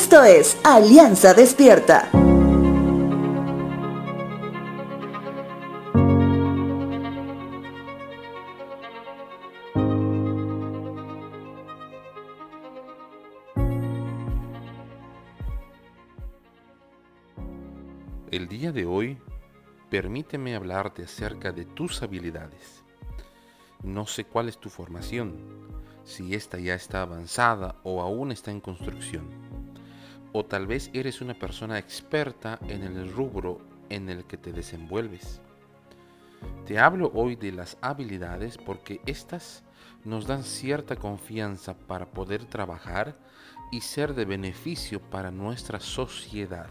Esto es Alianza Despierta. El día de hoy, permíteme hablarte acerca de tus habilidades. No sé cuál es tu formación, si esta ya está avanzada o aún está en construcción. O tal vez eres una persona experta en el rubro en el que te desenvuelves. Te hablo hoy de las habilidades porque estas nos dan cierta confianza para poder trabajar y ser de beneficio para nuestra sociedad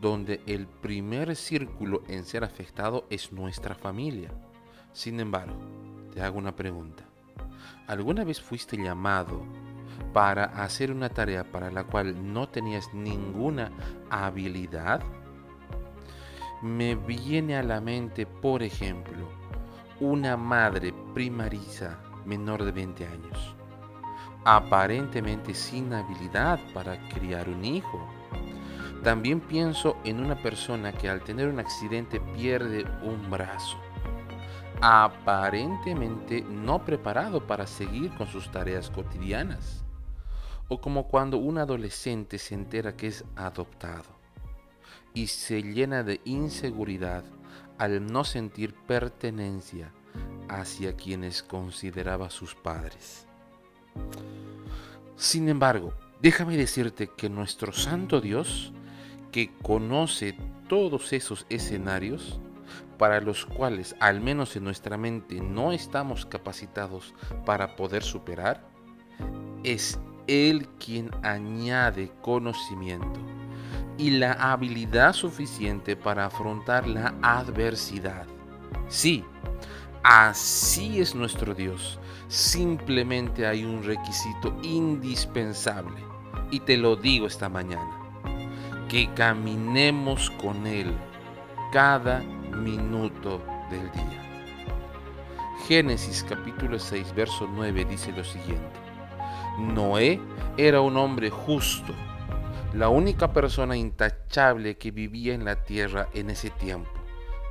donde el primer círculo en ser afectado es nuestra familia. Sin embargo, te hago una pregunta. ¿Alguna vez fuiste llamado para hacer una tarea para la cual no tenías ninguna habilidad? Me viene a la mente, por ejemplo, una madre primariza menor de 20 años, aparentemente sin habilidad para criar un hijo también pienso en una persona que al tener un accidente pierde un brazo, aparentemente no preparado para seguir con sus tareas cotidianas. O como cuando un adolescente se entera que es adoptado y se llena de inseguridad al no sentir pertenencia hacia quienes consideraba sus padres. Sin embargo, déjame decirte que nuestro Santo Dios que conoce todos esos escenarios para los cuales, al menos en nuestra mente, no estamos capacitados para poder superar, es Él quien añade conocimiento y la habilidad suficiente para afrontar la adversidad. Sí, así es nuestro Dios. Simplemente hay un requisito indispensable. Y te lo digo esta mañana que caminemos con Él cada minuto del día. Génesis capítulo 6, verso 9 dice lo siguiente. Noé era un hombre justo, la única persona intachable que vivía en la tierra en ese tiempo,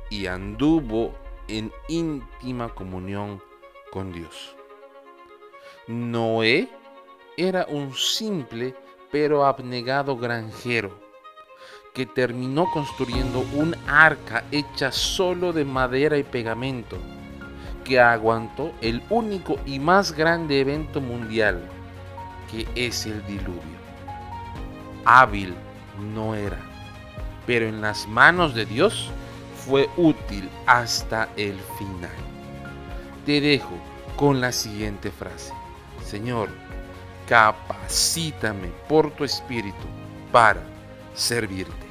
y anduvo en íntima comunión con Dios. Noé era un simple pero abnegado granjero que terminó construyendo un arca hecha solo de madera y pegamento, que aguantó el único y más grande evento mundial, que es el diluvio. Hábil no era, pero en las manos de Dios fue útil hasta el final. Te dejo con la siguiente frase. Señor, capacítame por tu espíritu para servirte.